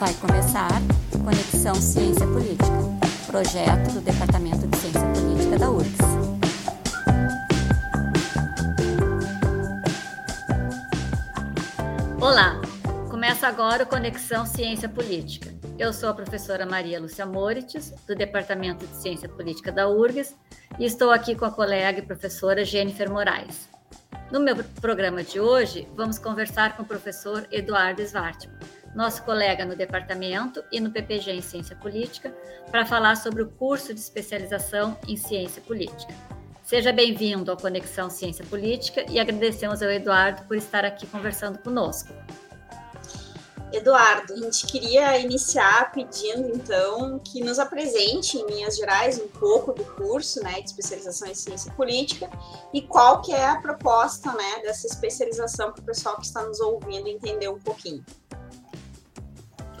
Vai começar Conexão Ciência Política, projeto do Departamento de Ciência Política da URGS. Olá, começa agora o Conexão Ciência Política. Eu sou a professora Maria Lúcia Morites, do Departamento de Ciência Política da URGS, e estou aqui com a colega e professora Jennifer Moraes. No meu programa de hoje, vamos conversar com o professor Eduardo Svartman, nosso colega no departamento e no PPG em Ciência Política, para falar sobre o curso de especialização em Ciência Política. Seja bem-vindo ao Conexão Ciência Política e agradecemos ao Eduardo por estar aqui conversando conosco. Eduardo, a gente queria iniciar pedindo então que nos apresente em linhas gerais um pouco do curso, né, de especialização em ciência política e qual que é a proposta, né, dessa especialização para o pessoal que está nos ouvindo entender um pouquinho.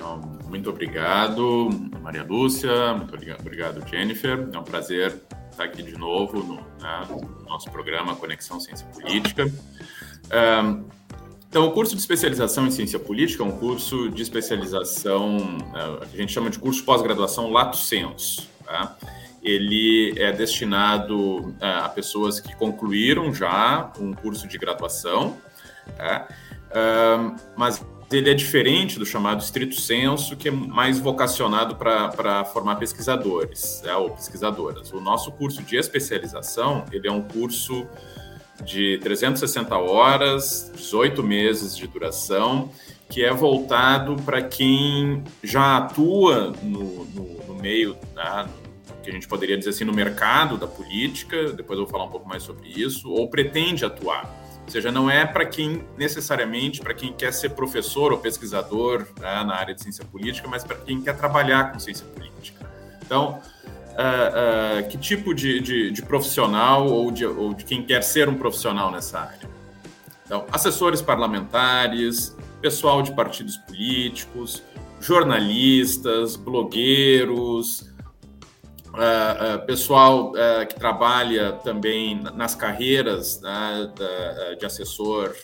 Então, muito obrigado, Maria Lúcia, muito obrigado, Jennifer. É um prazer estar aqui de novo no, né, no nosso programa Conexão Ciência Política. Então, o curso de especialização em ciência política é um curso de especialização, uh, a gente chama de curso pós-graduação lato sensu. Tá? Ele é destinado uh, a pessoas que concluíram já um curso de graduação, tá? mas ele é diferente do chamado estrito senso, que é mais vocacionado para formar pesquisadores né, ou pesquisadoras. O nosso curso de especialização, ele é um curso de 360 horas, 18 meses de duração, que é voltado para quem já atua no, no, no meio, né, que a gente poderia dizer assim, no mercado da política, depois eu vou falar um pouco mais sobre isso, ou pretende atuar. Ou seja, não é para quem necessariamente para quem quer ser professor ou pesquisador né, na área de ciência política, mas para quem quer trabalhar com ciência política. Então, uh, uh, que tipo de, de, de profissional ou de, ou de quem quer ser um profissional nessa área? Então, assessores parlamentares, pessoal de partidos políticos, jornalistas, blogueiros, Uh, uh, pessoal uh, que trabalha também nas carreiras né, da, de assessor,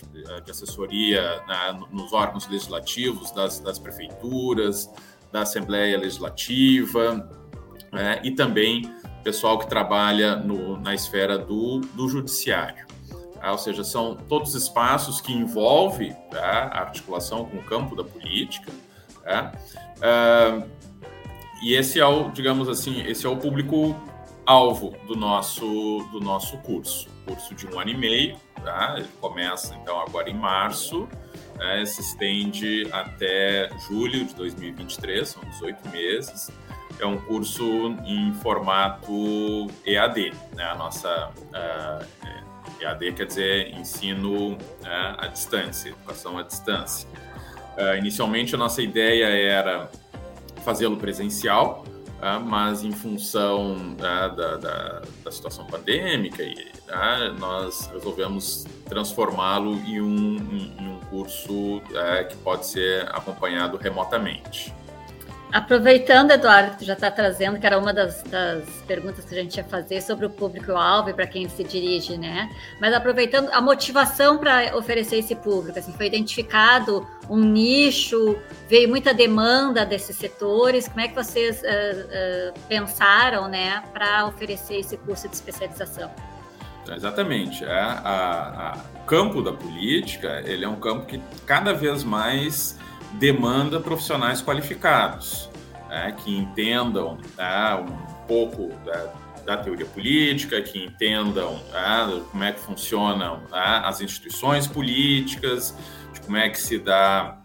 de assessoria né, nos órgãos legislativos das, das, prefeituras, da Assembleia Legislativa, né, e também pessoal que trabalha no, na esfera do, do judiciário. Tá? Ou seja, são todos espaços que envolvem tá, a articulação com o campo da política. Tá? E esse é o, digamos assim, esse é o público alvo do nosso do nosso curso, curso de um ano e meio, tá? Ele começa então agora em março, né? se estende até julho de 2023, são 18 meses. É um curso em formato EAD, né? A nossa uh, EAD quer dizer ensino uh, à distância, educação à distância. Uh, inicialmente a nossa ideia era fazê-lo presencial, tá? mas em função tá, da, da, da, situação pandêmica, tá? nós resolvemos transformá-lo em um, em um curso que pode ser acompanhado remotamente. Aproveitando, Eduardo, que tu já está trazendo, que era uma das, das, perguntas que a gente ia fazer sobre o público-alvo e para quem se dirige, né? Mas aproveitando a motivação para oferecer esse público, assim, foi identificado um nicho, veio muita demanda desses setores. Como é que vocês uh, uh, pensaram, né, para oferecer esse curso de especialização? Exatamente. É, o campo da política, ele é um campo que cada vez mais demanda profissionais qualificados, né, que entendam né, um pouco da, da, teoria política, que entendam né, como é que funcionam né, as instituições políticas, de como é que se dá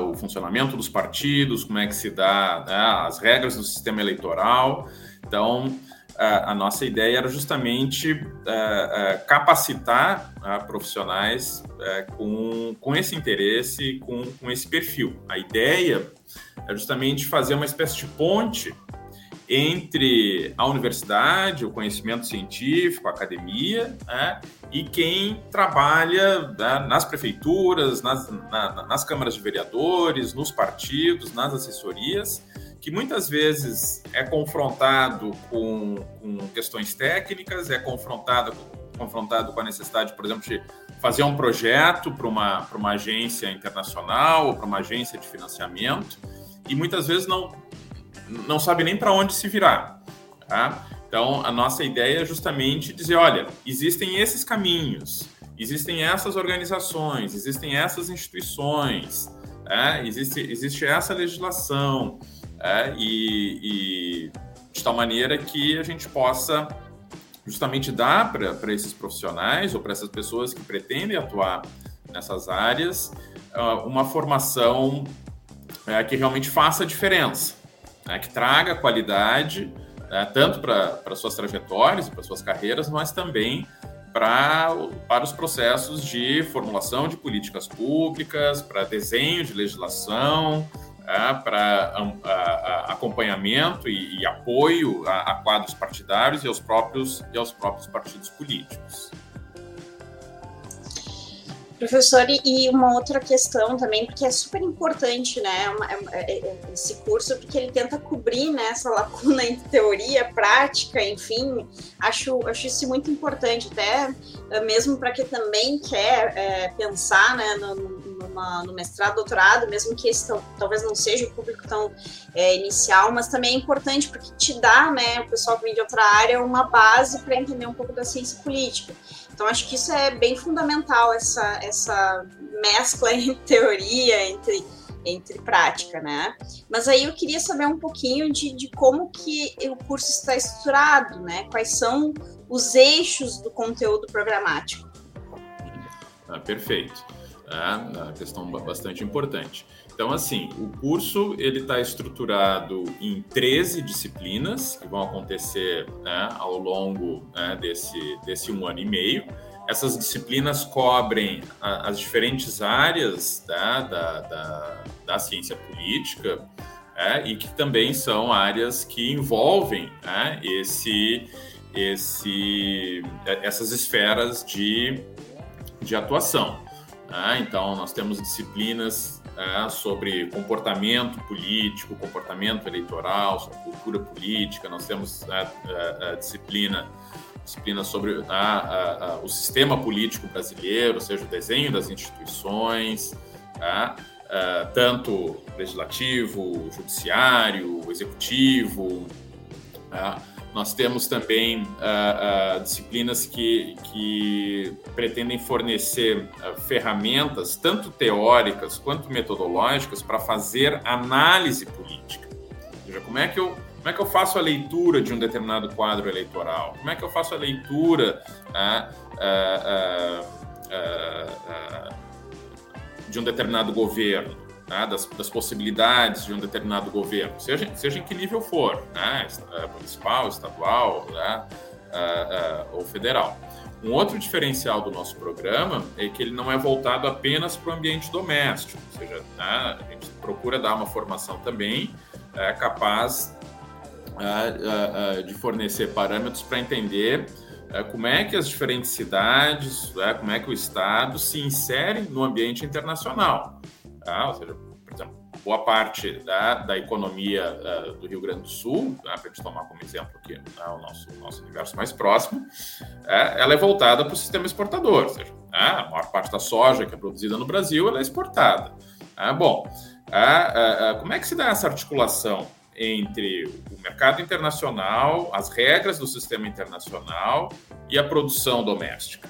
o funcionamento dos partidos, como é que se dá as regras do sistema eleitoral. Então, a, nossa ideia era justamente uh, uh, capacitar uh, profissionais com, com esse interesse, com, com esse perfil. A ideia é justamente fazer uma espécie de ponte entre a universidade, o conhecimento científico, a academia, né, e quem trabalha né, nas prefeituras, nas, na, nas câmaras de vereadores, nos partidos, nas assessorias, que muitas vezes é confrontado com, com questões técnicas, é confrontado, confrontado com a necessidade, por exemplo, de fazer um projeto para uma, uma agência internacional ou para uma agência de financiamento e muitas vezes não, não sabe nem para onde se virar. Tá? Então, a nossa ideia é justamente dizer: olha, existem esses caminhos, existem essas organizações, existem essas instituições, é, existe, existe essa legislação, é, e, e de tal maneira que a gente possa justamente dar para esses profissionais ou para essas pessoas que pretendem atuar nessas áreas uh, uma formação uh, que realmente faça a diferença, né, que traga qualidade uh, tanto para suas trajetórias para suas carreiras, mas também pra, para os processos de formulação de políticas públicas, para desenho de legislação, é, para acompanhamento e, e apoio a, a, quadros partidários e aos próprios e aos próprios partidos políticos. Professor, e uma outra questão também, porque é super importante, né, é é, é, esse curso, porque ele tenta cobrir né, essa lacuna entre teoria, prática, enfim, acho, acho isso muito importante, até mesmo para quem também quer é, pensar né, no, numa, no mestrado, doutorado, mesmo que esse talvez não seja o público tão é, inicial, mas também é importante porque te dá, né, o pessoal que vem de outra área, uma base para entender um pouco da ciência política. Então, acho que isso é bem fundamental, essa, essa mescla entre teoria, entre, entre prática, né? Mas aí eu queria saber um pouquinho de, de como que o curso está estruturado, né? Quais são os eixos do conteúdo programático. Ah, perfeito. É uma questão bastante importante. Então, assim, o curso ele está estruturado em 13 disciplinas que vão acontecer né, ao longo né, desse, desse um ano e meio. Essas disciplinas cobrem a, as diferentes áreas da, da, da, da ciência política é, e que também são áreas que envolvem né, esse, esse, essas esferas de, de atuação. É, então, nós temos disciplinas é, sobre comportamento político, comportamento eleitoral, sobre cultura política. Nós temos a, é, é, é, disciplina disciplina sobre a, o sistema político brasileiro, ou seja, o desenho das instituições, tanto legislativo, judiciário, executivo. Nós temos também uh, uh, disciplinas que, que pretendem fornecer uh, ferramentas, tanto teóricas quanto metodológicas, para fazer análise política. Ou seja, como é que eu como é que eu faço a leitura de um determinado quadro eleitoral? Como é que eu faço a leitura de um determinado governo? Né, das, das, possibilidades de um determinado governo, seja, seja em que nível for, né, é, municipal, estadual né, uh, uh, ou federal. Um outro diferencial do nosso programa é que ele não é voltado apenas para o ambiente doméstico, ou seja, né, a gente procura dar uma formação também é, capaz uh, de fornecer parâmetros para entender como é que as diferentes cidades, como é que o Estado se insere no ambiente internacional. Tá? Ou seja, por exemplo, boa parte da, da economia uh, do Rio Grande do Sul, tá? para a gente tomar como exemplo aqui tá? o nosso, nosso universo mais próximo, é, ela é voltada para o sistema exportador, ou seja, tá? a maior parte da soja que é produzida no Brasil ela é exportada. Tá? bom, como é que se dá essa articulação entre o mercado internacional, as regras do sistema internacional e a produção doméstica?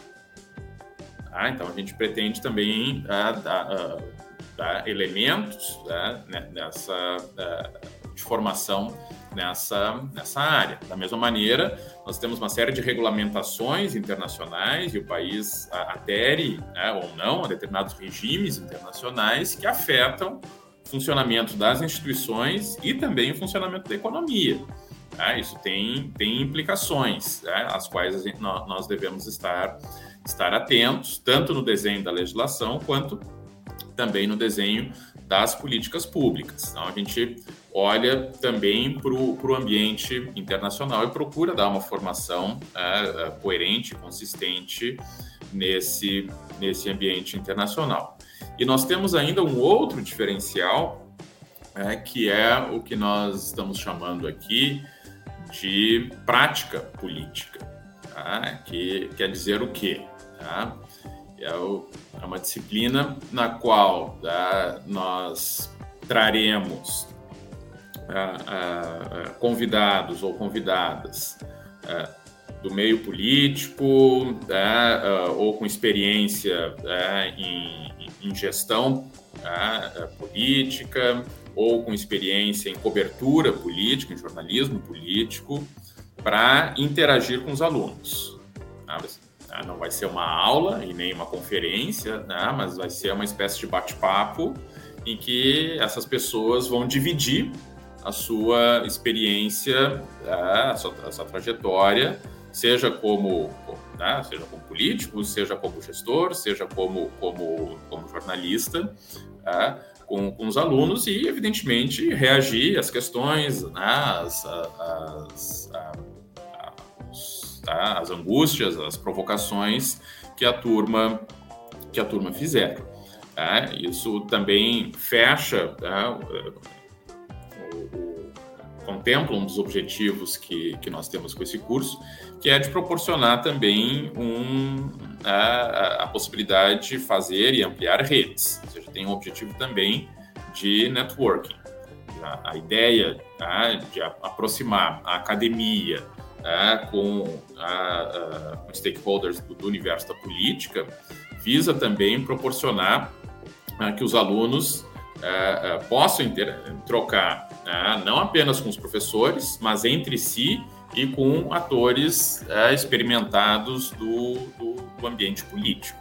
Tá? Então, a gente pretende também uh, uh, tá? elementos tá? nessa uh, de formação nessa, nessa área. Da mesma maneira, nós temos uma série de regulamentações internacionais e o país adere né, ou não a determinados regimes internacionais que afetam o funcionamento das instituições e também o funcionamento da economia. Tá? Isso tem, tem implicações, né, às quais gente, nós devemos estar, estar atentos, tanto no desenho da legislação quanto também no desenho das políticas públicas. Então, a gente olha também para o ambiente internacional e procura dar uma formação é, é, coerente, consistente nesse, nesse ambiente internacional. E nós temos ainda um outro diferencial, é, que é o que nós estamos chamando aqui de prática política, tá? que quer dizer o quê? Tá? É, é uma disciplina na qual tá, nós traremos convidados ou convidadas do meio político né, ou com experiência né, em, em, gestão política ou com experiência em cobertura política, em jornalismo político, para interagir com os alunos. Tá? Não vai ser uma aula e nem uma conferência, né? mas vai ser uma espécie de bate-papo em que essas pessoas vão dividir a sua experiência, né? a, sua, a sua trajetória, seja como, né? seja como político, seja como gestor, seja como, como, como jornalista, né? com, com os alunos e, evidentemente, reagir às questões, né? às, às, às, às angústias, às provocações que a turma que a turma fizer. Tá? Isso também fecha tá? contempla um dos objetivos que, que nós temos com esse curso, que é de proporcionar também um, a, a possibilidade de fazer e ampliar redes. Ou seja, tem um objetivo também de networking. A, a ideia tá, de aproximar a academia tá, com, a, com stakeholders do, do, universo da política visa também proporcionar tá, que os alunos é, é, possam inter, trocar tá, não apenas com os professores, mas entre si e com atores experimentados do, do, do, ambiente político.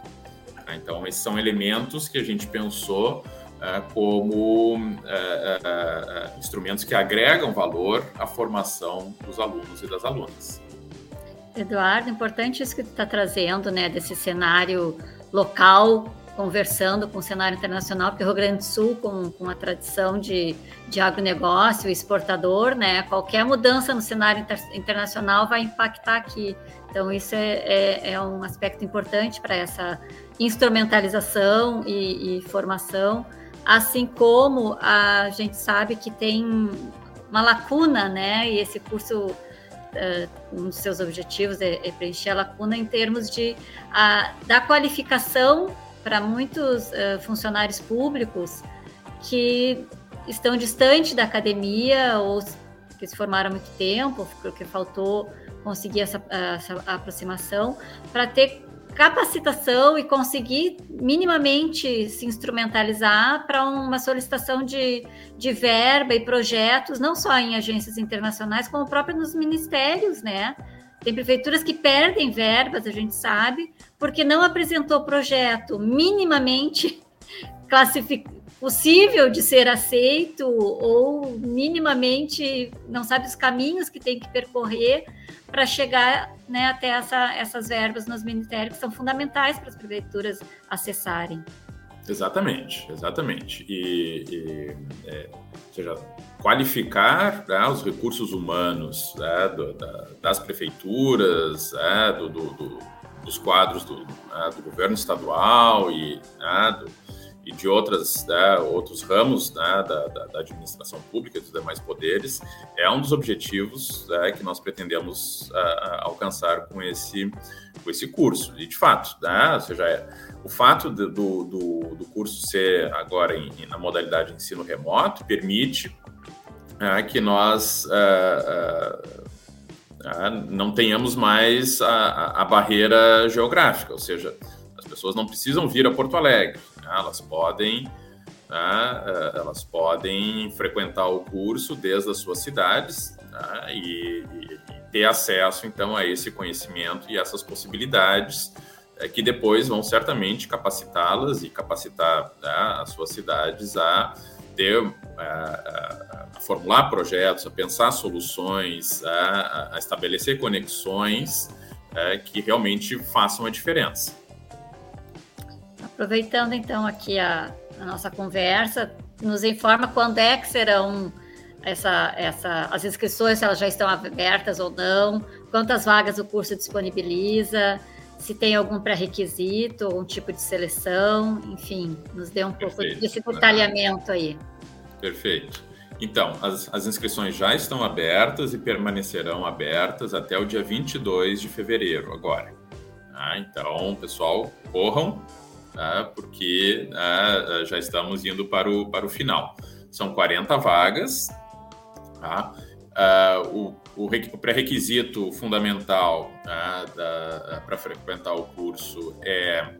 Então, esses são elementos que a gente pensou como é, é, instrumentos que agregam valor à formação dos alunos e das alunas. Eduardo, importante isso que tu está trazendo, né, desse cenário local conversando com o cenário internacional, porque o Rio Grande do Sul, com, com a tradição de, de agronegócio, exportador, né, qualquer mudança no cenário inter, internacional vai impactar aqui. Então, isso é, é, é um aspecto importante para essa instrumentalização e, e, formação, assim como a gente sabe que tem uma lacuna, né, e esse curso Uh, um dos seus objetivos é, é, preencher a lacuna em termos de uh, da qualificação para muitos uh, funcionários públicos que estão distantes da academia ou que se formaram há muito tempo, porque faltou conseguir essa, essa aproximação, para ter capacitação e conseguir minimamente se instrumentalizar para uma solicitação de, de verba e projetos, não só em agências internacionais, como próprio nos ministérios, né? Tem prefeituras que perdem verbas, a gente sabe, porque não apresentou projeto minimamente possível de ser aceito ou minimamente não sabe os caminhos que tem que percorrer para chegar né, até essa, essas verbas nos ministérios que são fundamentais para as prefeituras acessarem. Exatamente, exatamente. E, e é, seja, qualificar né, os recursos humanos né, do, da, das prefeituras, né, do, do, dos quadros do, né, do, governo estadual e, né, e de outras, né, outros ramos da, da, da, administração pública e dos demais poderes, é um dos objetivos que nós pretendemos alcançar com esse, com esse curso. E, de fato, ou seja, é, o fato do, do, do, curso ser agora em, na modalidade de ensino remoto permite é, que nós é, é, não tenhamos mais a, a, barreira geográfica, ou seja, as pessoas não precisam vir a Porto Alegre, né? elas podem né? elas podem frequentar o curso desde as suas cidades né? e, e, ter acesso então a esse conhecimento e essas possibilidades que depois vão certamente capacitá-las e capacitar né, as suas cidades a ter a, a, formular projetos, a pensar soluções, a, a estabelecer conexões é, que realmente façam a diferença. Aproveitando então aqui a, a, nossa conversa, nos informa quando é que serão essa, essa, as inscrições, se elas já estão abertas ou não, quantas vagas o curso disponibiliza, se tem algum pré-requisito, um tipo de seleção, enfim, nos dê um Perfeito. pouco desse detalhamento aí. Perfeito. Então, as, as inscrições já estão abertas e permanecerão abertas até o dia 22 de fevereiro, agora. Tá? Então, pessoal, corram, tá? porque né, já estamos indo para o, para o final. São 40 vagas. Tá? Uh, o, o pré-requisito fundamental tá? para frequentar o curso é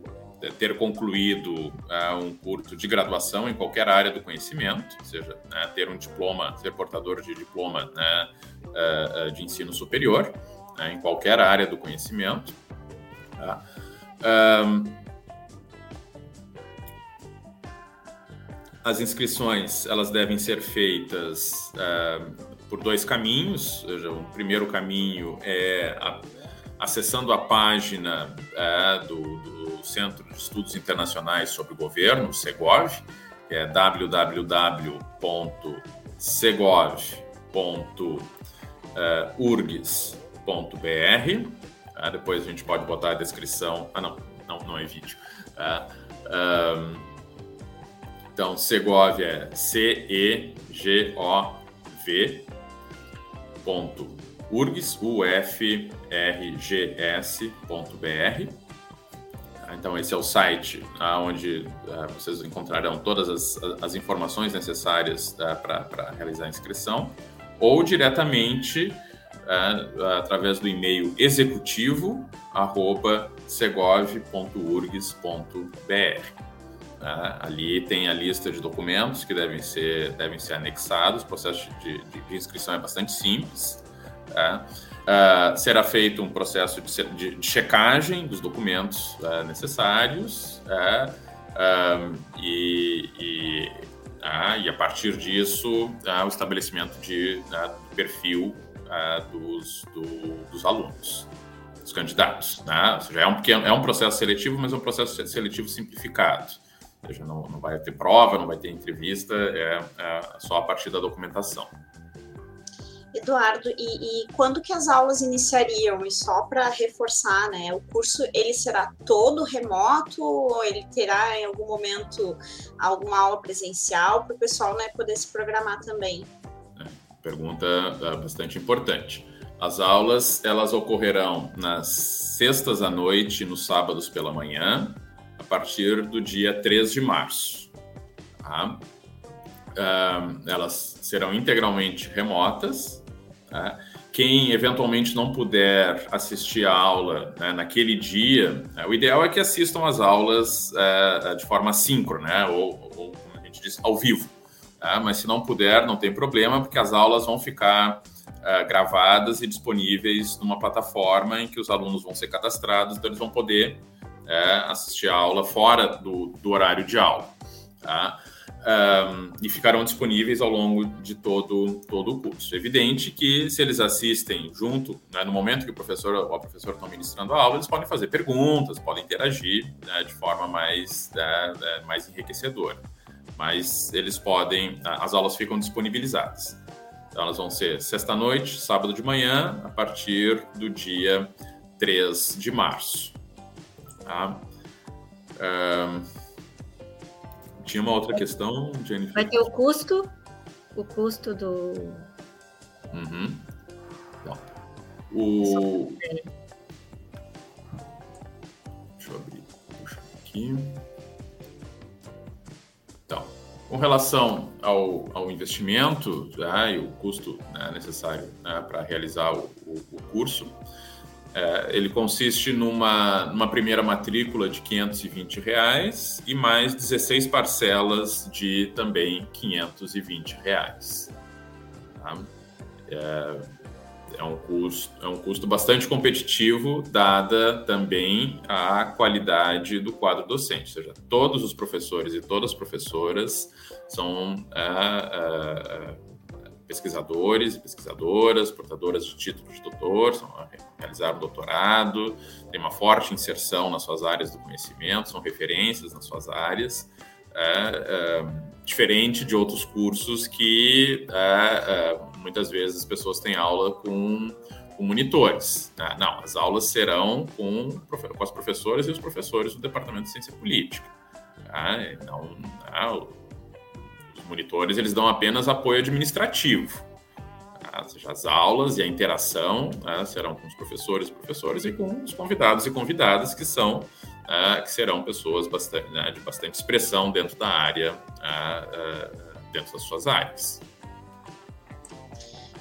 ter concluído uh, um curso de graduação em qualquer área do conhecimento, ou seja, né, ter um diploma, ser portador de diploma né, uh, de ensino superior, né, em qualquer área do conhecimento. Tá? As inscrições elas devem ser feitas uh, por dois caminhos. O primeiro caminho é a, acessando a página uh, do, do, Centro de Estudos Internacionais sobre o Governo, Segov, que é www.segov.urgs.br. Tá? Depois a gente pode botar a descrição. Ah, não, não, não é vídeo. Tá? Um, então, Segov é C-E-G-O-V ponto urgs, ufrgs.br. Tá? Então, esse é o site onde uh, vocês encontrarão todas as, as informações necessárias uh, para realizar a inscrição, ou diretamente é, através do e-mail executivo arroba segov.urgs.br. É, ali tem a lista de documentos que devem ser, devem ser anexados. O processo de, de, de inscrição é bastante simples. Uh, será feito um processo de, de, de checagem dos documentos uh, necessários uh, e, e, e, a partir disso o estabelecimento de perfil uh, dos, do, dos alunos, dos candidatos. Né? Ou seja, é um, é um processo seletivo, mas é um processo seletivo simplificado. Ou seja, não, não vai ter prova, não vai ter entrevista, é, é só a partir da documentação. Eduardo, e, e, quando que as aulas iniciariam? E só para reforçar, né? O curso ele será todo remoto ou ele terá em algum momento alguma aula presencial para o pessoal né, poder se programar também? Pergunta uh, bastante importante. As aulas elas ocorrerão nas sextas à noite e nos sábados pela manhã, partir do dia 3 de março. Tá? Uh, elas serão integralmente remotas. Tá? Quem eventualmente não puder assistir a aula né, naquele dia, né, o ideal é que assistam as aulas uh, de forma síncrona, né, ou, ou, como a gente diz, ao vivo. Tá? Mas se não puder, não tem problema, porque as aulas vão ficar uh, gravadas e disponíveis numa plataforma em que os alunos vão ser cadastrados, então eles vão poder uh, assistir a aula fora do, do horário de aula. Tá? Um, e ficarão disponíveis ao longo de todo, todo o curso. É evidente que se eles assistem junto, né, no momento que o professor ou a professora estão ministrando a aula, eles podem fazer perguntas, podem interagir né, de forma mais, né, né mais enriquecedora mas eles podem, as aulas ficam disponibilizadas. Então, elas vão ser sexta-noite, sábado de manhã, a partir do dia 3 de março. Tá? Tinha uma outra questão, Jennifer? Vai ter o custo, o custo do... Uhum. Então, o... Deixa eu abrir, puxar aqui. Com relação ao, ao investimento né, e o custo né, necessário né, para realizar o, o, o curso, é, ele consiste numa, numa primeira matrícula de 520 reais e mais 16 parcelas de também 520 reais. Tá? É, é um custo, é um custo bastante competitivo, dada também a qualidade do quadro docente. Ou seja, todos os professores e todas as professoras são é, é, pesquisadores e pesquisadoras, portadoras de título de doutor, são, realizaram doutorado, têm uma forte inserção nas suas áreas do conhecimento, são referências nas suas áreas. É, é diferente de outros cursos que é, é, muitas vezes as pessoas têm aula com, com monitores. Né? Não, as aulas serão com, com as professoras e os professores do Departamento de Ciência Política. Tá? Não, não, os monitores eles dão apenas apoio administrativo. as, as aulas e a interação né, serão com os professores professores e com os convidados e convidadas que são uh, que serão pessoas bastante, né, de bastante expressão dentro da área, uh, uh, dentro das suas áreas.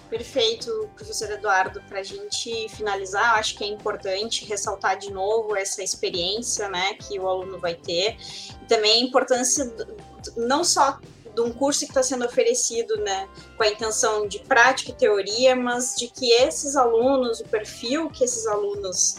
Perfeito, professor Eduardo. Para a gente finalizar, acho que é importante ressaltar de novo essa experiência né, que o aluno vai ter, e também a importância não só de um curso que está sendo oferecido né, com a intenção de prática e teoria, mas de que esses alunos, o perfil que esses alunos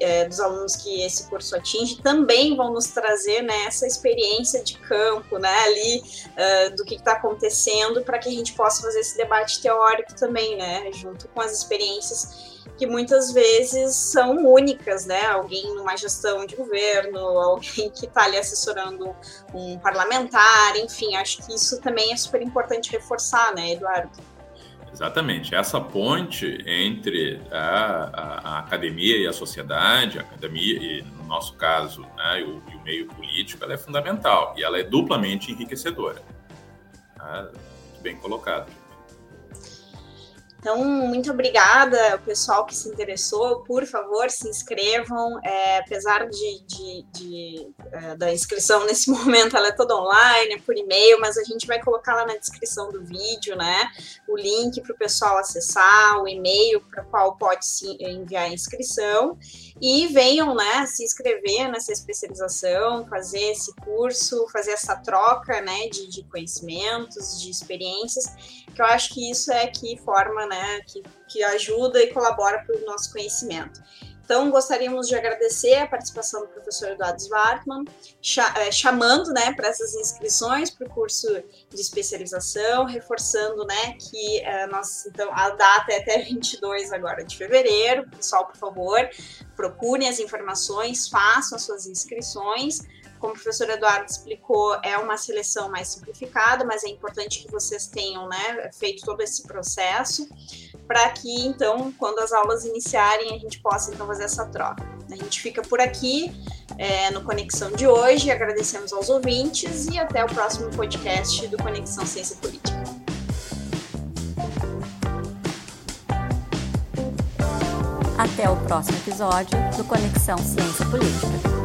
é, dos alunos que esse curso atinge também vão nos trazer né, essa experiência de campo, né, ali uh, do que está acontecendo, para que a gente possa fazer esse debate teórico também, né, junto com as experiências que muitas vezes são únicas, né? Alguém numa gestão de governo, alguém que está ali assessorando um parlamentar, enfim, acho que isso também é super importante reforçar, né, Eduardo? Exatamente. Essa ponte entre a, a, a, academia e a sociedade, a academia, e no nosso caso, né, e, o, e, o, meio político, ela é fundamental e ela é duplamente enriquecedora. Tá? Bem colocado. Então, muito obrigada, o pessoal que se interessou. Por favor, se inscrevam. É, apesar de, de, de é, da inscrição nesse momento, ela é toda online, é por e-mail, mas a gente vai colocar lá na descrição do vídeo, né? O link para o pessoal acessar, o e-mail para qual pode se enviar a inscrição. E venham, né, se inscrever nessa especialização, fazer esse curso, fazer essa troca, né, de, de conhecimentos, de experiências, que eu acho que isso é que forma, né, que, que ajuda e colabora para o nosso conhecimento. Então, gostaríamos de agradecer a participação do professor Eduardo Svartman, eh, chamando né, para essas inscrições para o curso de especialização, reforçando né, que uh, nós, então, a data é até 22 agora de fevereiro. Pessoal, por favor, procurem as informações, façam as suas inscrições como o professor Eduardo explicou, é uma seleção mais simplificada, mas é importante que vocês tenham né, feito todo esse processo para que, então, quando as aulas iniciarem, a gente possa, então, fazer essa troca. A gente fica por aqui é, no Conexão de hoje, agradecemos aos ouvintes e até o próximo podcast do Conexão Ciência Política. Até o próximo episódio do Conexão Ciência Política.